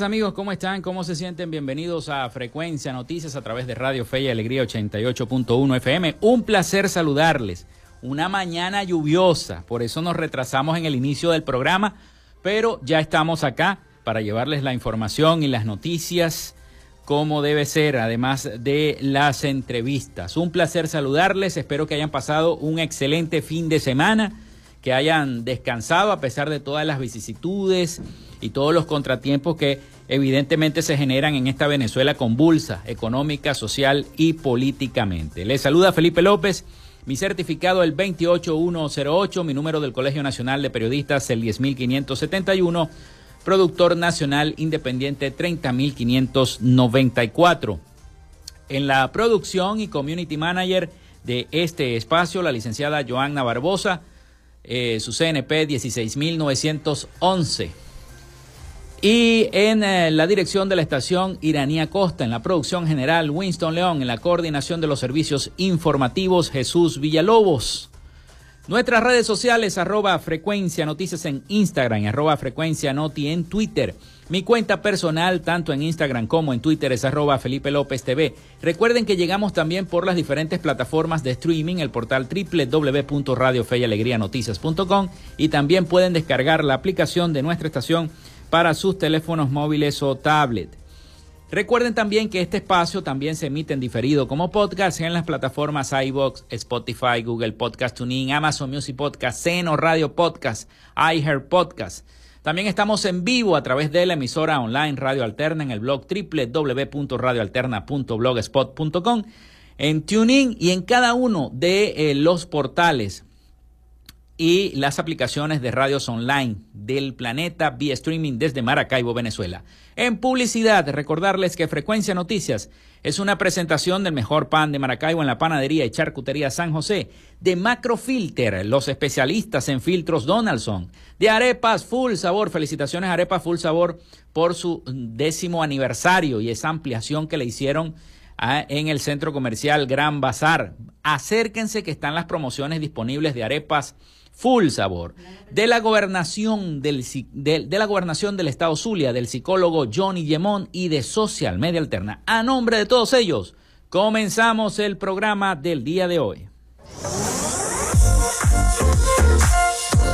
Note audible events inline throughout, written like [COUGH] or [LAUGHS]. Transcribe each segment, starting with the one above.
Amigos, ¿cómo están? ¿Cómo se sienten? Bienvenidos a Frecuencia Noticias a través de Radio Fe y Alegría 88.1 FM. Un placer saludarles. Una mañana lluviosa, por eso nos retrasamos en el inicio del programa, pero ya estamos acá para llevarles la información y las noticias como debe ser, además de las entrevistas. Un placer saludarles, espero que hayan pasado un excelente fin de semana, que hayan descansado a pesar de todas las vicisitudes y todos los contratiempos que evidentemente se generan en esta Venezuela convulsa, económica, social y políticamente. Les saluda Felipe López, mi certificado el 28108, mi número del Colegio Nacional de Periodistas el 10571, productor nacional independiente 30594. En la producción y community manager de este espacio, la licenciada Joanna Barbosa, eh, su CNP 16911. Y en eh, la dirección de la estación Iranía Costa, en la producción general Winston León, en la coordinación de los servicios informativos Jesús Villalobos. Nuestras redes sociales, arroba frecuencia noticias en Instagram, arroba frecuencia noti en Twitter. Mi cuenta personal, tanto en Instagram como en Twitter, es arroba Felipe López TV. Recuerden que llegamos también por las diferentes plataformas de streaming, el portal www.radiofeyalegrianoticias.com y también pueden descargar la aplicación de nuestra estación para sus teléfonos móviles o tablet. Recuerden también que este espacio también se emite en diferido como podcast en las plataformas iBox, Spotify, Google Podcast Tuning, Amazon Music Podcast, Seno Radio Podcast, iHeart Podcast. También estamos en vivo a través de la emisora online Radio Alterna en el blog www.radioalterna.blogspot.com, en TuneIn y en cada uno de eh, los portales y las aplicaciones de radios online del planeta vía streaming desde Maracaibo, Venezuela. En publicidad, recordarles que Frecuencia Noticias es una presentación del mejor pan de Maracaibo en la panadería y charcutería San José, de Macrofilter, los especialistas en filtros Donaldson, de Arepas Full Sabor, felicitaciones Arepas Full Sabor por su décimo aniversario y esa ampliación que le hicieron ah, en el centro comercial Gran Bazar. Acérquense que están las promociones disponibles de Arepas full sabor. De la gobernación del, de, la gobernación del estado Zulia, del psicólogo Johnny Yemón y de Social Media Alterna. A nombre de todos ellos, comenzamos el programa del día de hoy.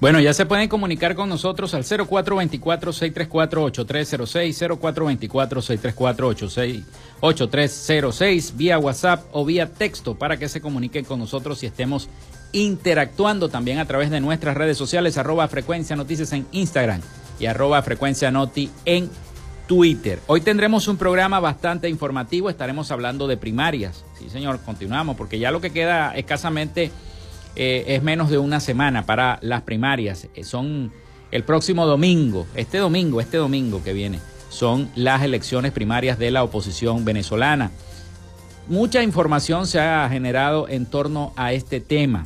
Bueno, ya se pueden comunicar con nosotros al 0424-634-8306, 0424-634-8306, vía WhatsApp o vía texto para que se comuniquen con nosotros y estemos interactuando también a través de nuestras redes sociales, arroba frecuencia noticias en Instagram y arroba frecuencia noti en Twitter. Hoy tendremos un programa bastante informativo, estaremos hablando de primarias. Sí, señor, continuamos porque ya lo que queda escasamente eh, es menos de una semana para las primarias. Eh, son el próximo domingo, este domingo, este domingo que viene, son las elecciones primarias de la oposición venezolana. Mucha información se ha generado en torno a este tema.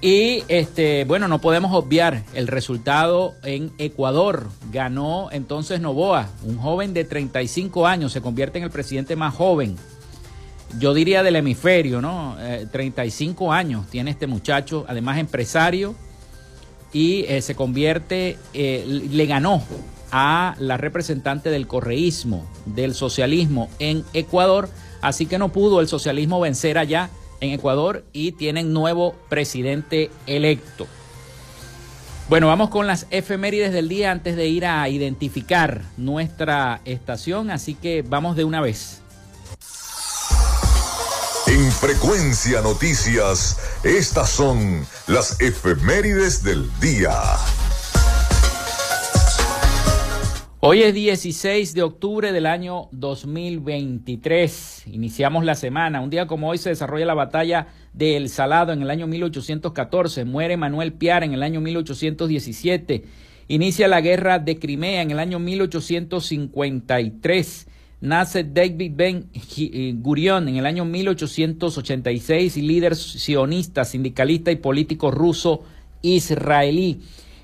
Y este, bueno, no podemos obviar el resultado en Ecuador. Ganó entonces Novoa, un joven de 35 años, se convierte en el presidente más joven yo diría del hemisferio, ¿no? 35 eh, años tiene este muchacho, además empresario, y eh, se convierte, eh, le ganó a la representante del correísmo, del socialismo en Ecuador, así que no pudo el socialismo vencer allá en Ecuador y tienen nuevo presidente electo. Bueno, vamos con las efemérides del día antes de ir a identificar nuestra estación, así que vamos de una vez. En Frecuencia Noticias, estas son las efemérides del día. Hoy es 16 de octubre del año 2023. Iniciamos la semana. Un día como hoy se desarrolla la batalla de El Salado en el año 1814. Muere Manuel Piar en el año 1817 Inicia la guerra de Crimea en el año 1853. Nace David Ben eh, Gurion en el año 1886, líder sionista, sindicalista y político ruso israelí.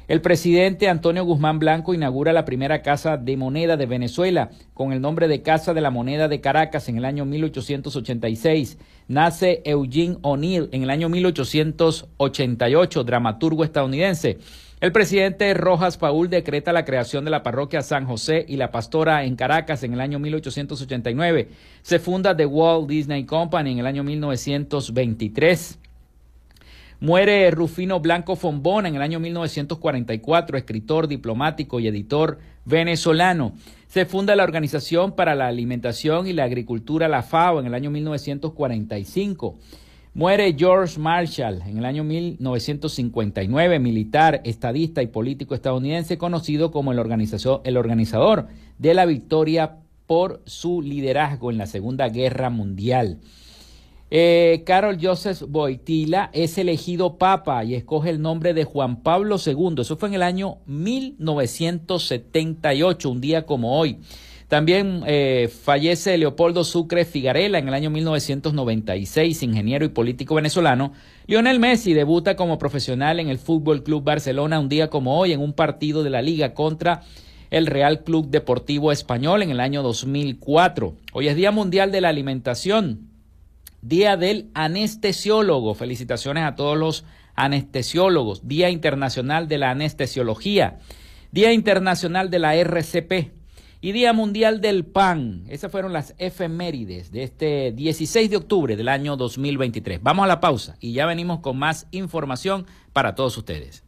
El presidente Antonio Guzmán Blanco inaugura la primera Casa de Moneda de Venezuela con el nombre de Casa de la Moneda de Caracas en el año 1886. Nace Eugene O'Neill en el año 1888, dramaturgo estadounidense. El presidente Rojas Paul decreta la creación de la parroquia San José y la pastora en Caracas en el año 1889. Se funda The Walt Disney Company en el año 1923. Muere Rufino Blanco Fombona en el año 1944, escritor, diplomático y editor venezolano. Se funda la Organización para la Alimentación y la Agricultura, la FAO, en el año 1945. Muere George Marshall en el año 1959, militar, estadista y político estadounidense, conocido como el, el organizador de la victoria por su liderazgo en la Segunda Guerra Mundial. Eh, Carol Joseph Boitila es elegido papa y escoge el nombre de Juan Pablo II. Eso fue en el año 1978, un día como hoy. También eh, fallece Leopoldo Sucre Figarela en el año 1996, ingeniero y político venezolano. Lionel Messi debuta como profesional en el Fútbol Club Barcelona un día como hoy en un partido de la Liga contra el Real Club Deportivo Español en el año 2004. Hoy es Día Mundial de la Alimentación. Día del Anestesiólogo. Felicitaciones a todos los anestesiólogos. Día Internacional de la Anestesiología. Día Internacional de la RCP. Y Día Mundial del Pan. Esas fueron las efemérides de este 16 de octubre del año 2023. Vamos a la pausa y ya venimos con más información para todos ustedes.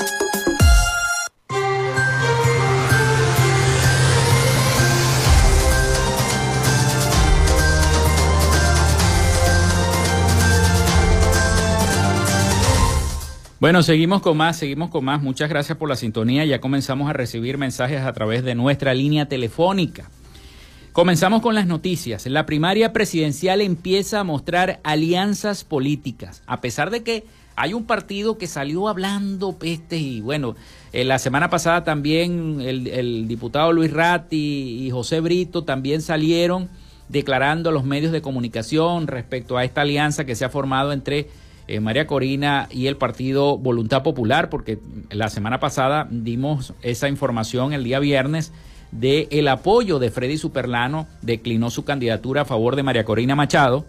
Bueno, seguimos con más, seguimos con más. Muchas gracias por la sintonía. Ya comenzamos a recibir mensajes a través de nuestra línea telefónica. Comenzamos con las noticias. La primaria presidencial empieza a mostrar alianzas políticas, a pesar de que hay un partido que salió hablando peste y bueno, eh, la semana pasada también el, el, diputado Luis Ratti y José Brito también salieron declarando a los medios de comunicación respecto a esta alianza que se ha formado entre eh, María Corina y el partido Voluntad Popular, porque la semana pasada dimos esa información el día viernes de el apoyo de Freddy Superlano, declinó su candidatura a favor de María Corina Machado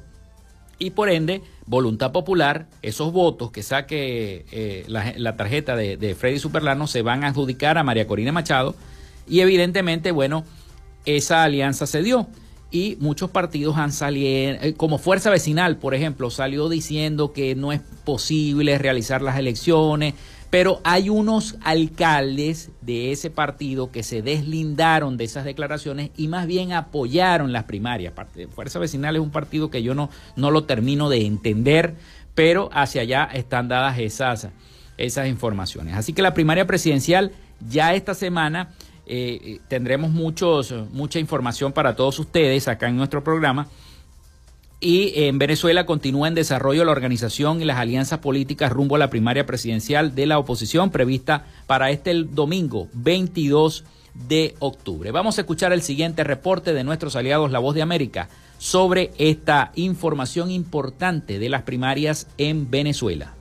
y por ende Voluntad Popular, esos votos que saque eh, la, tarjeta de, de Freddy Superlano se van a adjudicar a María Corina Machado y evidentemente, bueno, esa alianza se dio y muchos partidos han salido, eh, como Fuerza Vecinal, por ejemplo, salió diciendo que no es posible realizar las elecciones, pero hay unos alcaldes de ese partido que se deslindaron de esas declaraciones y más bien apoyaron las primarias. Fuerza Vecinal es un partido que yo no, no lo termino de entender, pero hacia allá están dadas esas, esas informaciones. Así que la primaria presidencial ya esta semana eh, tendremos muchos, mucha información para todos ustedes acá en nuestro programa. Y en Venezuela continúa en desarrollo la organización y las alianzas políticas rumbo a la primaria presidencial de la oposición prevista para este domingo 22 de octubre. Vamos a escuchar el siguiente reporte de nuestros aliados La Voz de América sobre esta información importante de las primarias en Venezuela.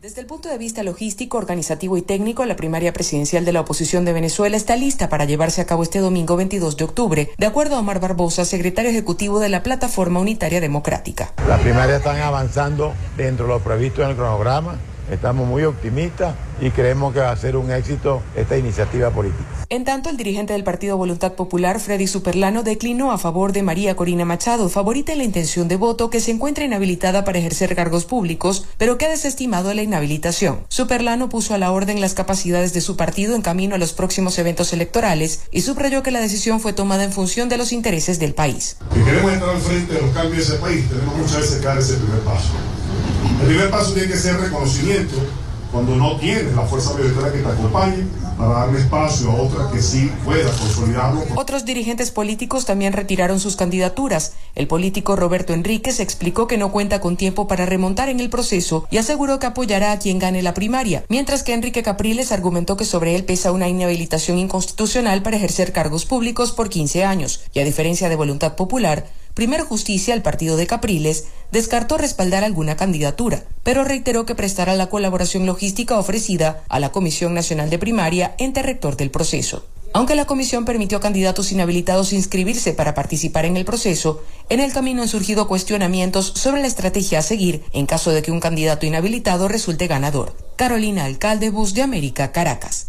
Desde el punto de vista logístico, organizativo y técnico, la primaria presidencial de la oposición de Venezuela está lista para llevarse a cabo este domingo 22 de octubre, de acuerdo a Omar Barbosa, secretario ejecutivo de la Plataforma Unitaria Democrática. Las primarias están avanzando dentro de lo previsto en el cronograma. Estamos muy optimistas y creemos que va a ser un éxito esta iniciativa política. En tanto, el dirigente del Partido Voluntad Popular, Freddy Superlano, declinó a favor de María Corina Machado, favorita en la intención de voto que se encuentra inhabilitada para ejercer cargos públicos, pero que ha desestimado la inhabilitación. Superlano puso a la orden las capacidades de su partido en camino a los próximos eventos electorales y subrayó que la decisión fue tomada en función de los intereses del país. Si queremos entrar al frente de los cambios de ese país, tenemos muchas veces que dar ese primer paso. Primer paso tiene que ser reconocimiento cuando no tienes la fuerza mayoritaria que te acompañe para darle espacio a otra que sí pueda consolidarlo. Otros dirigentes políticos también retiraron sus candidaturas. El político Roberto Enríquez explicó que no cuenta con tiempo para remontar en el proceso y aseguró que apoyará a quien gane la primaria, mientras que Enrique Capriles argumentó que sobre él pesa una inhabilitación inconstitucional para ejercer cargos públicos por 15 años y a diferencia de Voluntad Popular, Primero Justicia, el partido de Capriles, descartó respaldar alguna candidatura, pero reiteró que prestará la colaboración logística ofrecida a la Comisión Nacional de Primaria, ente rector del proceso. Aunque la comisión permitió a candidatos inhabilitados inscribirse para participar en el proceso, en el camino han surgido cuestionamientos sobre la estrategia a seguir en caso de que un candidato inhabilitado resulte ganador. Carolina Alcalde, Bus de América, Caracas.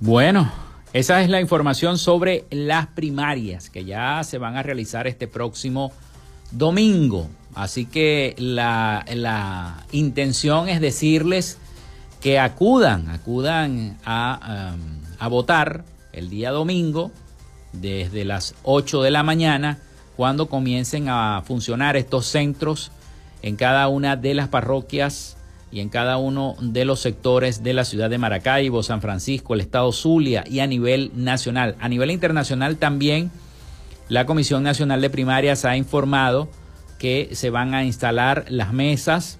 Bueno, esa es la información sobre las primarias que ya se van a realizar este próximo domingo. Así que la, intención es decirles que acudan, acudan a, um, a votar el día domingo desde las 8 de la mañana cuando comiencen a funcionar estos centros en cada una de las parroquias y en cada uno de los sectores de la ciudad de Maracaibo, San Francisco, el estado Zulia y a nivel nacional. A nivel internacional también la Comisión Nacional de Primarias ha informado que se van a instalar las mesas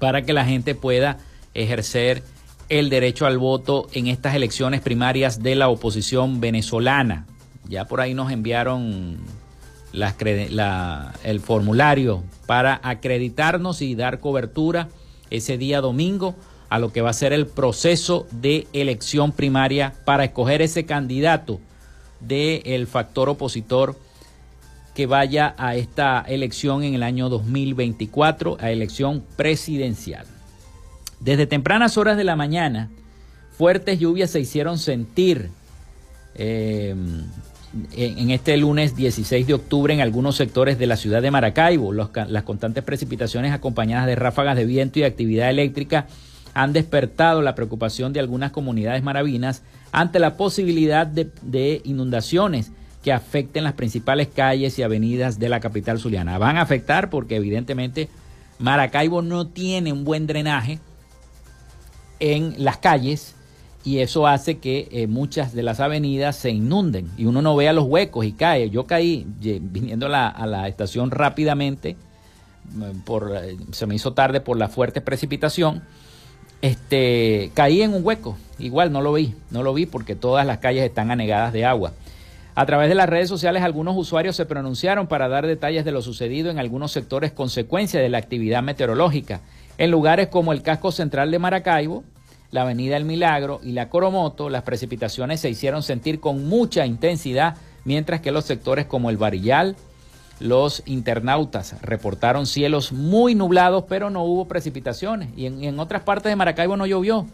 para que la gente pueda ejercer el derecho al voto en estas elecciones primarias de la oposición venezolana. Ya por ahí nos enviaron el formulario para acreditarnos y dar cobertura ese día domingo a lo que va a ser el proceso de elección primaria para escoger ese candidato del factor opositor que vaya a esta elección en el año 2024, a elección presidencial. Desde tempranas horas de la mañana, fuertes lluvias se hicieron sentir. Eh, en este lunes 16 de octubre en algunos sectores de la ciudad de Maracaibo. las constantes precipitaciones acompañadas de ráfagas de viento y actividad eléctrica han despertado la preocupación de algunas comunidades maravinas ante la posibilidad de, inundaciones que afecten las principales calles y avenidas de la capital zuliana. Van a afectar porque evidentemente Maracaibo no tiene un buen drenaje en las calles y eso hace que eh, muchas de las avenidas se inunden y uno no vea los huecos y cae. Yo caí viniendo a la, estación rápidamente, mm, por, eh, se me hizo tarde por la fuerte precipitación, este, caí en un hueco, igual no lo vi, no lo vi porque todas las calles están anegadas de agua. A través de las redes sociales algunos usuarios se pronunciaron para dar detalles de lo sucedido en algunos sectores consecuencia de la actividad meteorológica. En lugares como el casco central de Maracaibo, la Avenida El Milagro y la Coromoto, las precipitaciones se hicieron sentir con mucha intensidad, mientras que los sectores como el Varillal, los internautas reportaron cielos muy nublados, pero no hubo precipitaciones. Y en, otras partes de Maracaibo no llovió.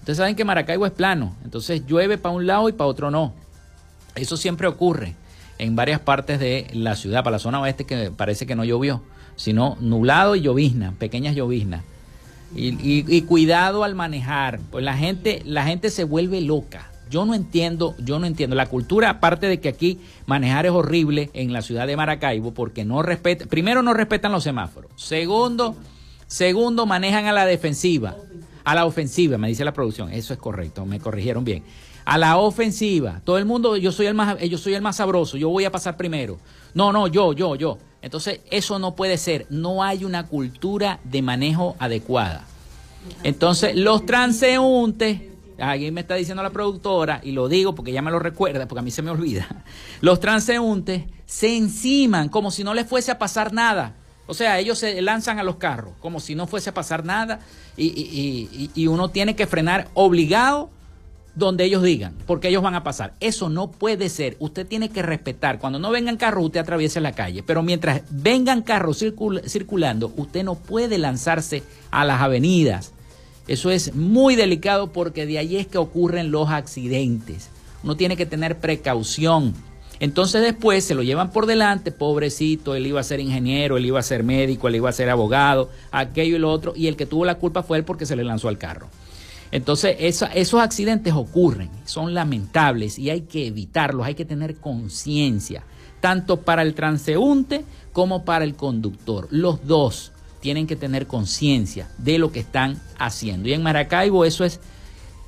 Ustedes saben que Maracaibo es plano, entonces llueve para un lado y para otro no. Eso siempre ocurre en varias partes de la ciudad, para la zona oeste que parece que no llovió, sino nublado y llovizna, pequeñas lloviznas. Y, cuidado al manejar, pues la gente, la gente se vuelve loca. Yo no entiendo, yo no entiendo. La cultura, aparte de que aquí manejar es horrible en la ciudad de Maracaibo, porque no respetan, primero no respetan los semáforos. Segundo, Segundo, manejan a la defensiva. A la ofensiva, me dice la producción. Eso es correcto, me corrigieron bien. A la ofensiva. Todo el mundo, yo soy el más, yo soy el más sabroso, yo voy a pasar primero. No, no, yo, yo, yo. Entonces, eso no puede ser. No hay una cultura de manejo adecuada. Entonces, los transeúntes, alguien me está diciendo la productora, y lo digo porque ya me lo recuerda, porque a mí se me olvida. [LAUGHS] Los transeúntes se enciman como si no les fuese a pasar nada. O sea, ellos se lanzan a los carros como si no fuese a pasar nada y, uno tiene que frenar obligado donde ellos digan, porque ellos van a pasar. Eso no puede ser. Usted tiene que respetar. Cuando no vengan carros, usted atraviesa la calle. Pero mientras vengan carros circulando, usted no puede lanzarse a las avenidas. Eso es muy delicado porque de ahí es que ocurren los accidentes. Uno tiene que tener precaución. Entonces después se lo llevan por delante, pobrecito, él iba a ser ingeniero, él iba a ser médico, él iba a ser abogado, aquello y lo otro, y el que tuvo la culpa fue él porque se le lanzó al carro. Entonces esos accidentes ocurren, son lamentables y hay que evitarlos, hay que tener conciencia, tanto para el transeúnte como para el conductor. Los dos tienen que tener conciencia de lo que están haciendo. Y en Maracaibo eso es,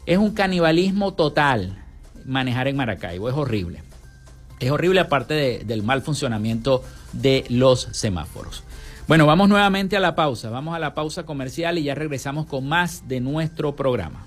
es un canibalismo total, manejar en Maracaibo, es horrible. Es horrible aparte del mal funcionamiento de los semáforos. Bueno, vamos nuevamente a la pausa. Vamos a la pausa comercial y ya regresamos con más de nuestro programa.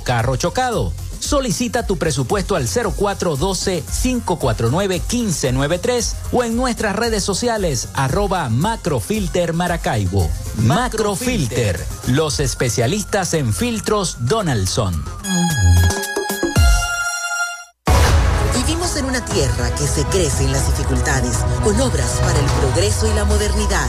carro chocado. Solicita tu presupuesto al 0412-549-1593 o en nuestras redes sociales arroba Macrofilter Maracaibo. Macrofilter, los especialistas en filtros Donaldson. Vivimos en una tierra que se crece en las dificultades, con obras para el progreso y la modernidad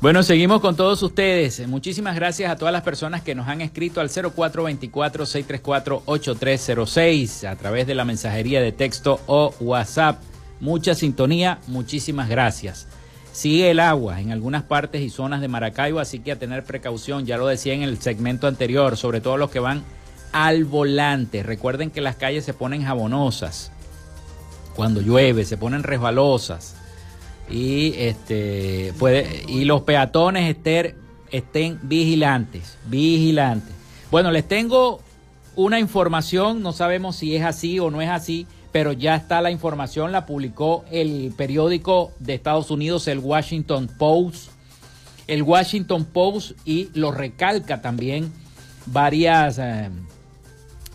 Bueno, seguimos con todos ustedes. Muchísimas gracias a todas las personas que nos han escrito al 0424-634-8306 a través de la mensajería de texto o WhatsApp. Mucha sintonía, muchísimas gracias. Sigue el agua en algunas partes y zonas de Maracaibo, así que a tener precaución, ya lo decía en el segmento anterior, sobre todo los que van al volante. Recuerden que las calles se ponen jabonosas cuando llueve, se ponen resbalosas y este puede y los peatones estén, estén vigilantes, vigilantes. Bueno, les tengo una información, no sabemos si es así o no es así, pero ya está la información, la publicó el periódico de Estados Unidos, el Washington Post. El Washington Post y lo recalca también varias eh,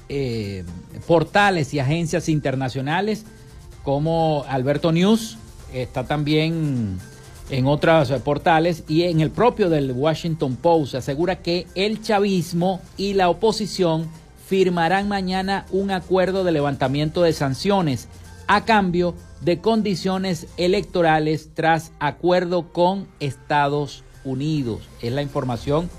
eh, portales y agencias internacionales como Alberto News, está también en otros portales y en el propio del Washington Post asegura que el chavismo y la oposición firmarán mañana un acuerdo de levantamiento de sanciones a cambio de condiciones electorales tras acuerdo con Estados Unidos. Es la información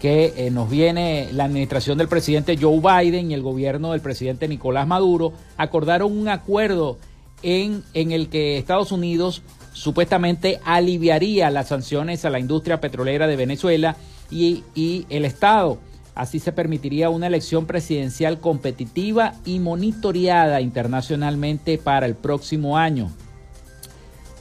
que eh, nos viene la administración del presidente Joe Biden y el gobierno del presidente Nicolás Maduro acordaron un acuerdo en, el que Estados Unidos supuestamente aliviaría las sanciones a la industria petrolera de Venezuela y, el Estado. Así se permitiría una elección presidencial competitiva y monitoreada internacionalmente para el próximo año.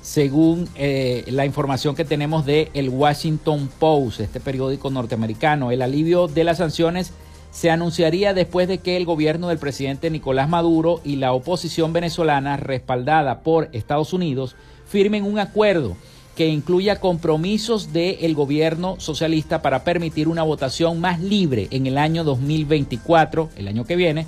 Según eh, la información que tenemos de el Washington Post, este periódico norteamericano, el alivio de las sanciones se anunciaría después de que el gobierno del presidente Nicolás Maduro y la oposición venezolana, respaldada por Estados Unidos, firmen un acuerdo que incluya compromisos del gobierno socialista para permitir una votación más libre en el año 2024, el año que viene,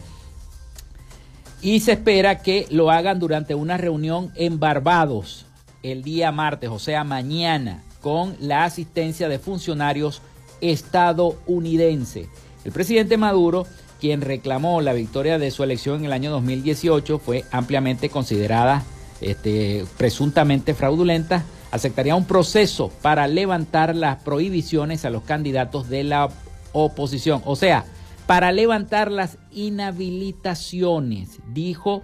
y se espera que lo hagan durante una reunión en Barbados el día martes, o sea, mañana, con la asistencia de funcionarios estadounidenses. El presidente Maduro, quien reclamó la victoria de su elección en el año 2018, fue ampliamente considerada este, presuntamente fraudulenta, aceptaría un proceso para levantar las prohibiciones a los candidatos de la oposición. O sea, para levantar las inhabilitaciones, dijo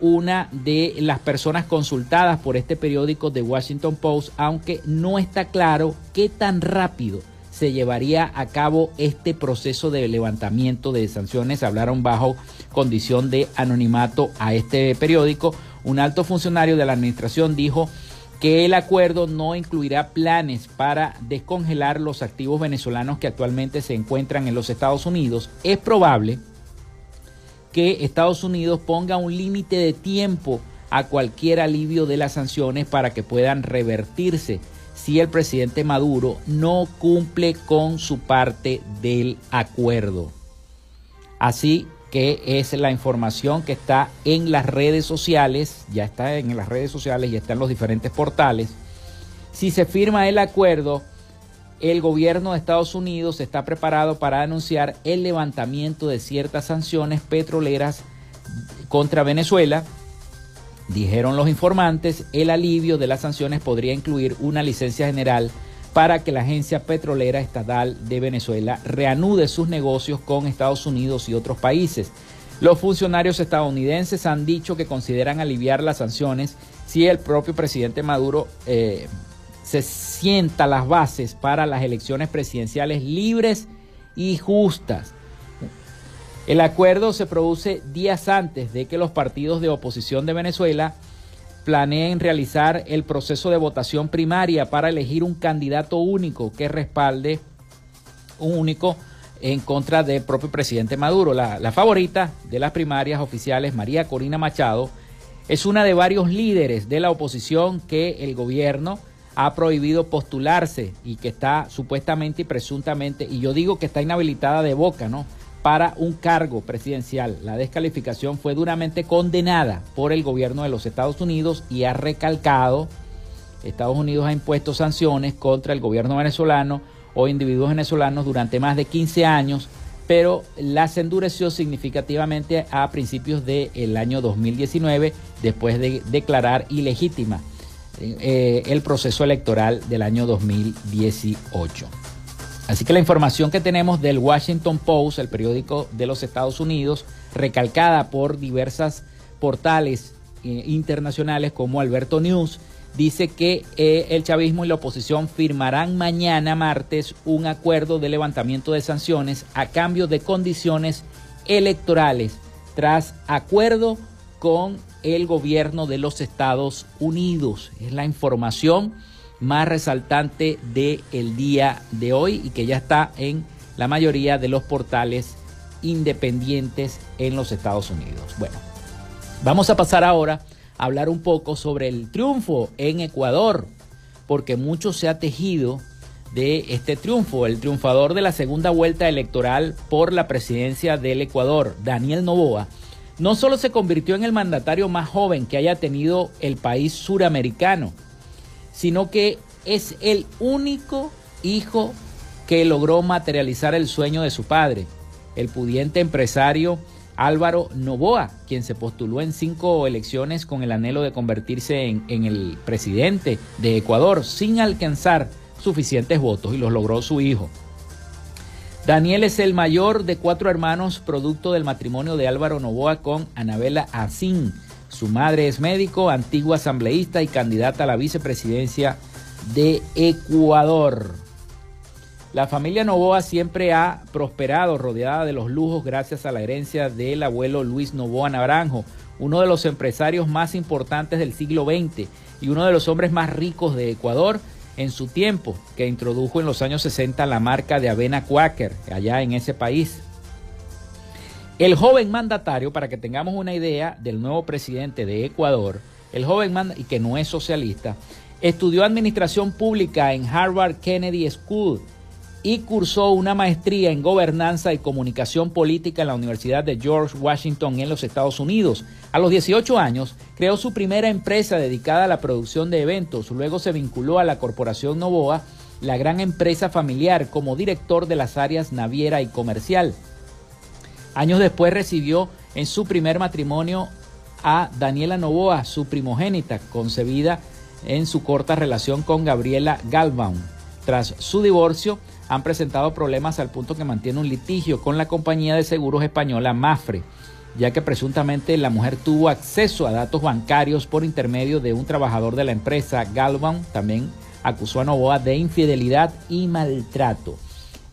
una de las personas consultadas por este periódico de Washington Post, aunque no está claro qué tan rápido se llevaría a cabo este proceso de levantamiento de sanciones. Hablaron bajo condición de anonimato a este periódico. Un alto funcionario de la administración dijo que el acuerdo no incluirá planes para descongelar los activos venezolanos que actualmente se encuentran en los Estados Unidos. Es probable que Estados Unidos ponga un límite de tiempo a cualquier alivio de las sanciones para que puedan revertirse si el presidente Maduro no cumple con su parte del acuerdo. Así que es la información que está en las redes sociales, ya está en las redes sociales y está en los diferentes portales. Si se firma el acuerdo, el gobierno de Estados Unidos está preparado para anunciar el levantamiento de ciertas sanciones petroleras contra Venezuela. Dijeron los informantes, el alivio de las sanciones podría incluir una licencia general para que la Agencia Petrolera Estatal de Venezuela reanude sus negocios con Estados Unidos y otros países. Los funcionarios estadounidenses han dicho que consideran aliviar las sanciones si el propio presidente Maduro eh, se sienta las bases para las elecciones presidenciales libres y justas. El acuerdo se produce días antes de que los partidos de oposición de Venezuela planeen realizar el proceso de votación primaria para elegir un candidato único que respalde un único en contra del propio presidente Maduro. La, la, favorita de las primarias oficiales, María Corina Machado, es una de varios líderes de la oposición que el gobierno ha prohibido postularse y que está supuestamente y presuntamente, y yo digo que está inhabilitada de boca, ¿no? Para un cargo presidencial. La descalificación fue duramente condenada por el gobierno de los Estados Unidos y ha recalcado, Estados Unidos ha impuesto sanciones contra el gobierno venezolano o individuos venezolanos durante más de 15 años, pero las endureció significativamente a principios del año 2019, después de declarar ilegítima eh, el proceso electoral del año 2018. Así que la información que tenemos del Washington Post, el periódico de los Estados Unidos, recalcada por diversas portales eh, internacionales como Alberto News, dice que eh, el chavismo y la oposición firmarán mañana martes un acuerdo de levantamiento de sanciones a cambio de condiciones electorales tras acuerdo con el gobierno de los Estados Unidos. Es la información más resaltante del el día de hoy y que ya está en la mayoría de los portales independientes en los Estados Unidos. Bueno, vamos a pasar ahora a hablar un poco sobre el triunfo en Ecuador, porque mucho se ha tejido de este triunfo. El triunfador de la segunda vuelta electoral por la presidencia del Ecuador, Daniel Novoa, no solo se convirtió en el mandatario más joven que haya tenido el país suramericano, sino que es el único hijo que logró materializar el sueño de su padre, el pudiente empresario Álvaro Novoa, quien se postuló en cinco elecciones con el anhelo de convertirse en, el presidente de Ecuador sin alcanzar suficientes votos y los logró su hijo. Daniel es el mayor de cuatro hermanos producto del matrimonio de Álvaro Novoa con Anabela Asín, su madre es médico, antigua asambleísta y candidata a la vicepresidencia de Ecuador. La familia Novoa siempre ha prosperado rodeada de los lujos gracias a la herencia del abuelo Luis Novoa Naranjo, uno de los empresarios más importantes del siglo XX y uno de los hombres más ricos de Ecuador en su tiempo, que introdujo en los años 60 la marca de avena Quaker allá en ese país. El joven mandatario, para que tengamos una idea del nuevo presidente de Ecuador, el joven mandatario, y que no es socialista, estudió administración pública en Harvard Kennedy School y cursó una maestría en gobernanza y comunicación política en la Universidad de George Washington en los Estados Unidos. A los 18 años creó su primera empresa dedicada a la producción de eventos, luego se vinculó a la Corporación Novoa, la gran empresa familiar, como director de las áreas naviera y comercial. Años después recibió en su primer matrimonio a Daniela Novoa, su primogénita, concebida en su corta relación con Gabriela Galbaum. Tras su divorcio, han presentado problemas al punto que mantiene un litigio con la compañía de seguros española Mafre, ya que presuntamente la mujer tuvo acceso a datos bancarios por intermedio de un trabajador de la empresa. Galbaum también acusó a Novoa de infidelidad y maltrato.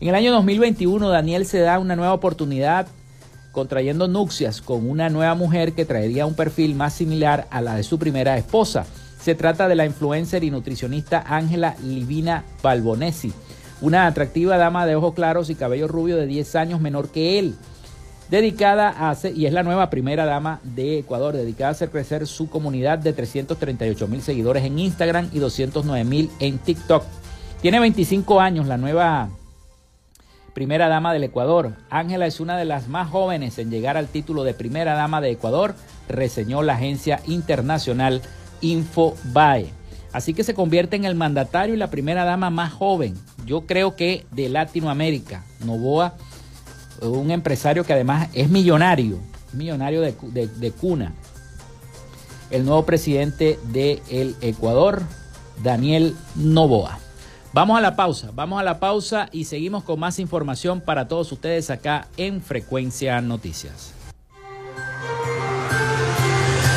En el año 2021, Daniel se da una nueva oportunidad contrayendo nupcias con una nueva mujer que traería un perfil más similar a la de su primera esposa. Se trata de la influencer y nutricionista Ángela Livina Balbonesi, una atractiva dama de ojos claros y cabello rubio de 10 años menor que él. dedicada a hacer, y es la nueva primera dama de Ecuador, dedicada a hacer crecer su comunidad de 338 mil seguidores en Instagram y 209 mil en TikTok. Tiene 25 años la nueva primera dama del Ecuador. Ángela es una de las más jóvenes en llegar al título de primera dama de Ecuador, reseñó la agencia internacional Infobae. Así que se convierte en el mandatario y la primera dama más joven, yo creo que de Latinoamérica. Novoa un empresario que además es millonario, millonario de, cuna. El nuevo presidente de el Ecuador, Daniel Novoa. Vamos a la pausa, vamos a la pausa y seguimos con más información para todos ustedes acá en Frecuencia Noticias.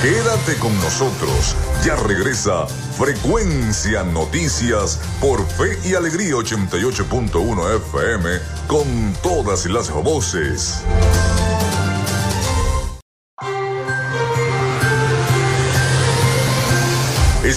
Quédate con nosotros. Ya regresa Frecuencia Noticias por Fe y Alegría 88.1 FM con todas las voces.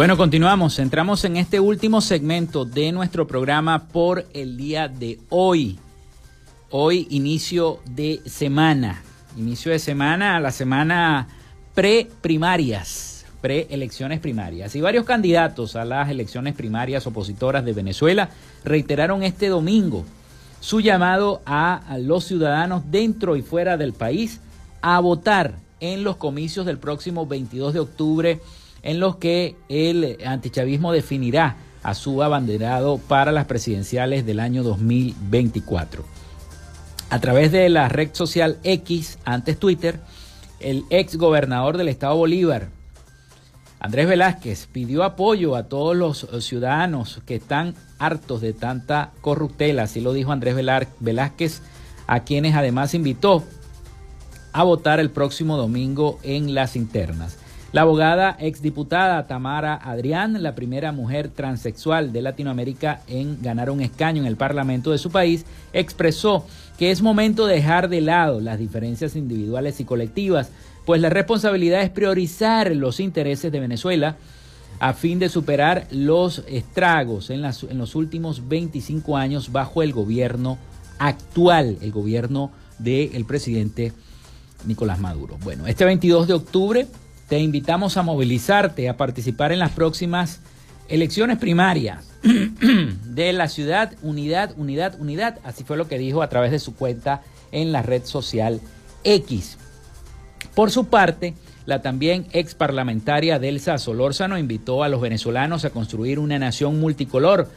Bueno, continuamos. Entramos en este último segmento de nuestro programa por el día de hoy. Hoy inicio de semana. Inicio de semana, la semana pre-primarias, pre-elecciones primarias. Y varios candidatos a las elecciones primarias opositoras de Venezuela reiteraron este domingo su llamado a los ciudadanos dentro y fuera del país a votar en los comicios del próximo 22 de octubre en los que el antichavismo definirá a su abanderado para las presidenciales del año 2024. A través de la red social X, antes Twitter, el ex gobernador del estado Bolívar, Andrés Velázquez, pidió apoyo a todos los ciudadanos que están hartos de tanta corruptela, así lo dijo Andrés Velázquez, a quienes además invitó a votar el próximo domingo en las internas. La abogada exdiputada Tamara Adrián, la primera mujer transexual de Latinoamérica en ganar un escaño en el Parlamento de su país, expresó que es momento de dejar de lado las diferencias individuales y colectivas, pues la responsabilidad es priorizar los intereses de Venezuela a fin de superar los estragos en, los últimos 25 años bajo el gobierno actual, el gobierno del presidente Nicolás Maduro. Bueno, este 22 de octubre te invitamos a movilizarte, a participar en las próximas elecciones primarias [CLEARS THROAT] de la ciudad, unidad, unidad, unidad. Así fue lo que dijo a través de su cuenta en la red social X. Por su parte, la también ex parlamentaria Delsa Solórzano invitó a los venezolanos a construir una nación multicolor,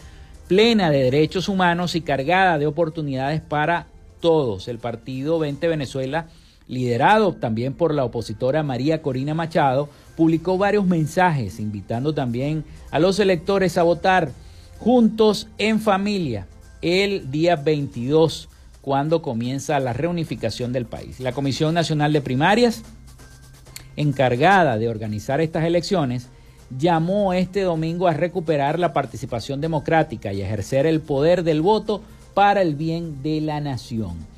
plena de derechos humanos y cargada de oportunidades para todos. El partido 20 Venezuela liderado también por la opositora María Corina Machado, publicó varios mensajes invitando también a los electores a votar juntos en familia el día 22 cuando comienza la reunificación del país. La Comisión Nacional de Primarias, encargada de organizar estas elecciones, llamó este domingo a recuperar la participación democrática y ejercer el poder del voto para el bien de la nación.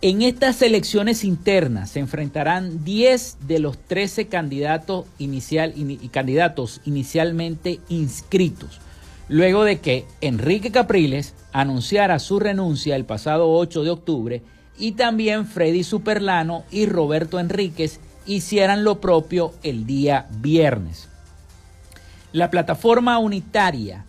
En estas elecciones internas se enfrentarán 10 de los 13 candidatos, inicial, candidatos inicialmente inscritos, luego de que Enrique Capriles anunciara su renuncia el pasado 8 de octubre y también Freddy Superlano y Roberto Enríquez hicieran lo propio el día viernes. La plataforma unitaria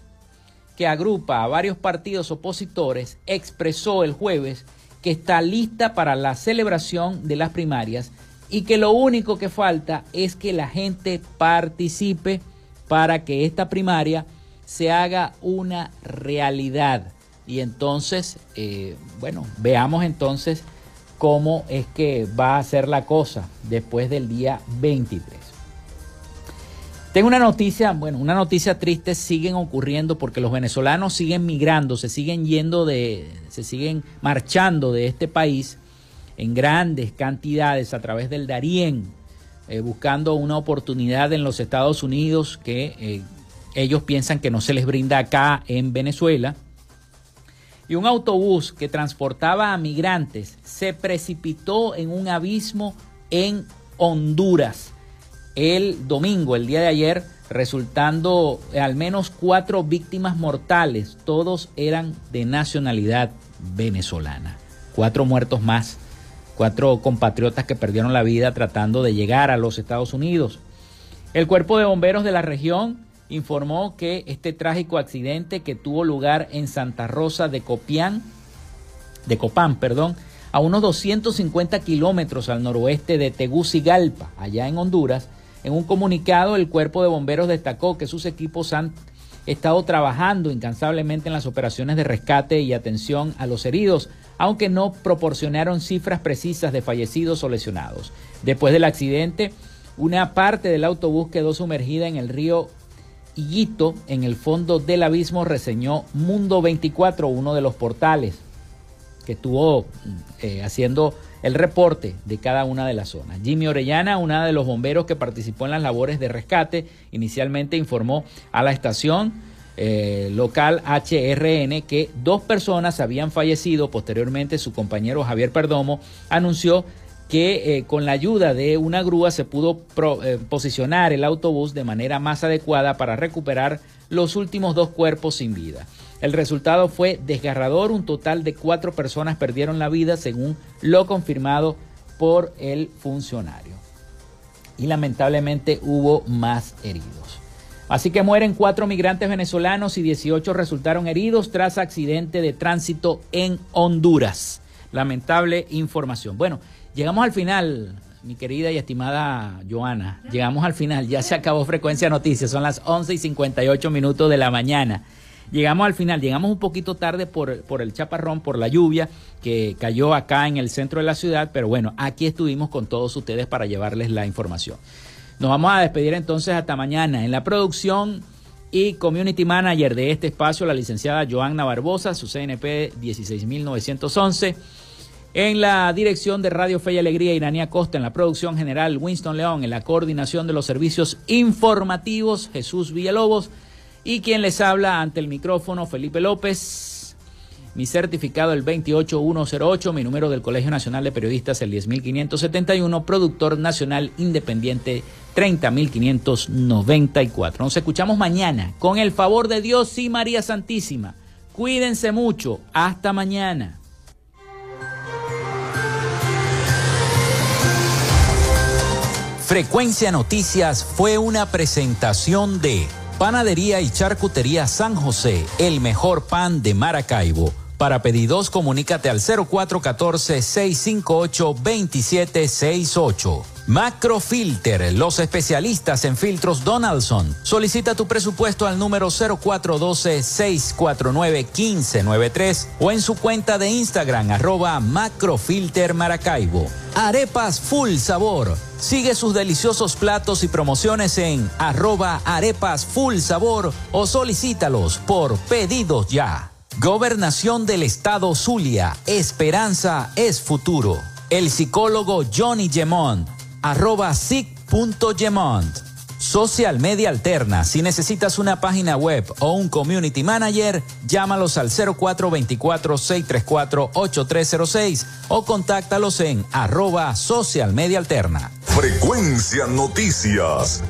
que agrupa a varios partidos opositores expresó el jueves que está lista para la celebración de las primarias y que lo único que falta es que la gente participe para que esta primaria se haga una realidad. Y entonces, eh, bueno, veamos entonces cómo es que va a ser la cosa después del día 23. Tengo una noticia, bueno, una noticia triste, siguen ocurriendo porque los venezolanos siguen migrando, se siguen yendo de, se siguen marchando de este país en grandes cantidades a través del Darién, eh, buscando una oportunidad en los Estados Unidos que eh, ellos piensan que no se les brinda acá en Venezuela. Y un autobús que transportaba a migrantes se precipitó en un abismo en Honduras el domingo, el día de ayer, resultando al menos cuatro víctimas mortales. Todos eran de nacionalidad venezolana. Cuatro muertos más, cuatro compatriotas que perdieron la vida tratando de llegar a los Estados Unidos. El cuerpo de bomberos de la región informó que este trágico accidente que tuvo lugar en Santa Rosa de Copián, de Copán, perdón, a unos 250 kilómetros al noroeste de Tegucigalpa, allá en Honduras, en un comunicado, el cuerpo de bomberos destacó que sus equipos han estado trabajando incansablemente en las operaciones de rescate y atención a los heridos, aunque no proporcionaron cifras precisas de fallecidos o lesionados. Después del accidente, una parte del autobús quedó sumergida en el río Higuito, en el fondo del abismo, reseñó Mundo 24, uno de los portales que estuvo eh, haciendo el reporte de cada una de las zonas. Jimmy Orellana, una de los bomberos que participó en las labores de rescate, inicialmente informó a la estación eh, local HRN que dos personas habían fallecido. Posteriormente, su compañero Javier Perdomo anunció que eh, con la ayuda de una grúa se pudo eh, posicionar el autobús de manera más adecuada para recuperar los últimos dos cuerpos sin vida. El resultado fue desgarrador, un total de cuatro personas perdieron la vida según lo confirmado por el funcionario. Y lamentablemente hubo más heridos. Así que mueren cuatro migrantes venezolanos y 18 resultaron heridos tras accidente de tránsito en Honduras. Lamentable información. Bueno, llegamos al final, mi querida y estimada Joana. Llegamos al final, ya se acabó Frecuencia Noticias, son las 11 y 58 minutos de la mañana. Llegamos al final, llegamos un poquito tarde por, por el chaparrón, por la lluvia que cayó acá en el centro de la ciudad, pero bueno, aquí estuvimos con todos ustedes para llevarles la información. Nos vamos a despedir entonces hasta mañana. En la producción y community manager de este espacio, la licenciada Joanna Barbosa, su CNP 16911. En la dirección de Radio Fe y Alegría, Iranía Costa. En la producción general, Winston León. En la coordinación de los servicios informativos, Jesús Villalobos. Y quien les habla ante el micrófono, Felipe López. Mi certificado el 28108, mi número del Colegio Nacional de Periodistas el 10571, productor nacional independiente 30594. Nos escuchamos mañana con el favor de Dios y María Santísima. Cuídense mucho. Hasta mañana. Frecuencia Noticias fue una presentación de Panadería y Charcutería San José, el mejor pan de Maracaibo. Para pedidos, comunícate al 0414-658-2768. Macrofilter, los especialistas en filtros Donaldson. Solicita tu presupuesto al número 0412-649-1593 o en su cuenta de Instagram arroba Macrofilter Maracaibo. Arepas Full Sabor. Sigue sus deliciosos platos y promociones en arroba arepas full sabor o solicítalos por pedidos ya. Gobernación del Estado Zulia. Esperanza es futuro. El psicólogo Johnny Gemont. Arroba sic.gemont. Social Media Alterna. Si necesitas una página web o un community manager, llámalos al 0424-634-8306 o contáctalos en arroba Social Media Alterna. Frecuencia Noticias.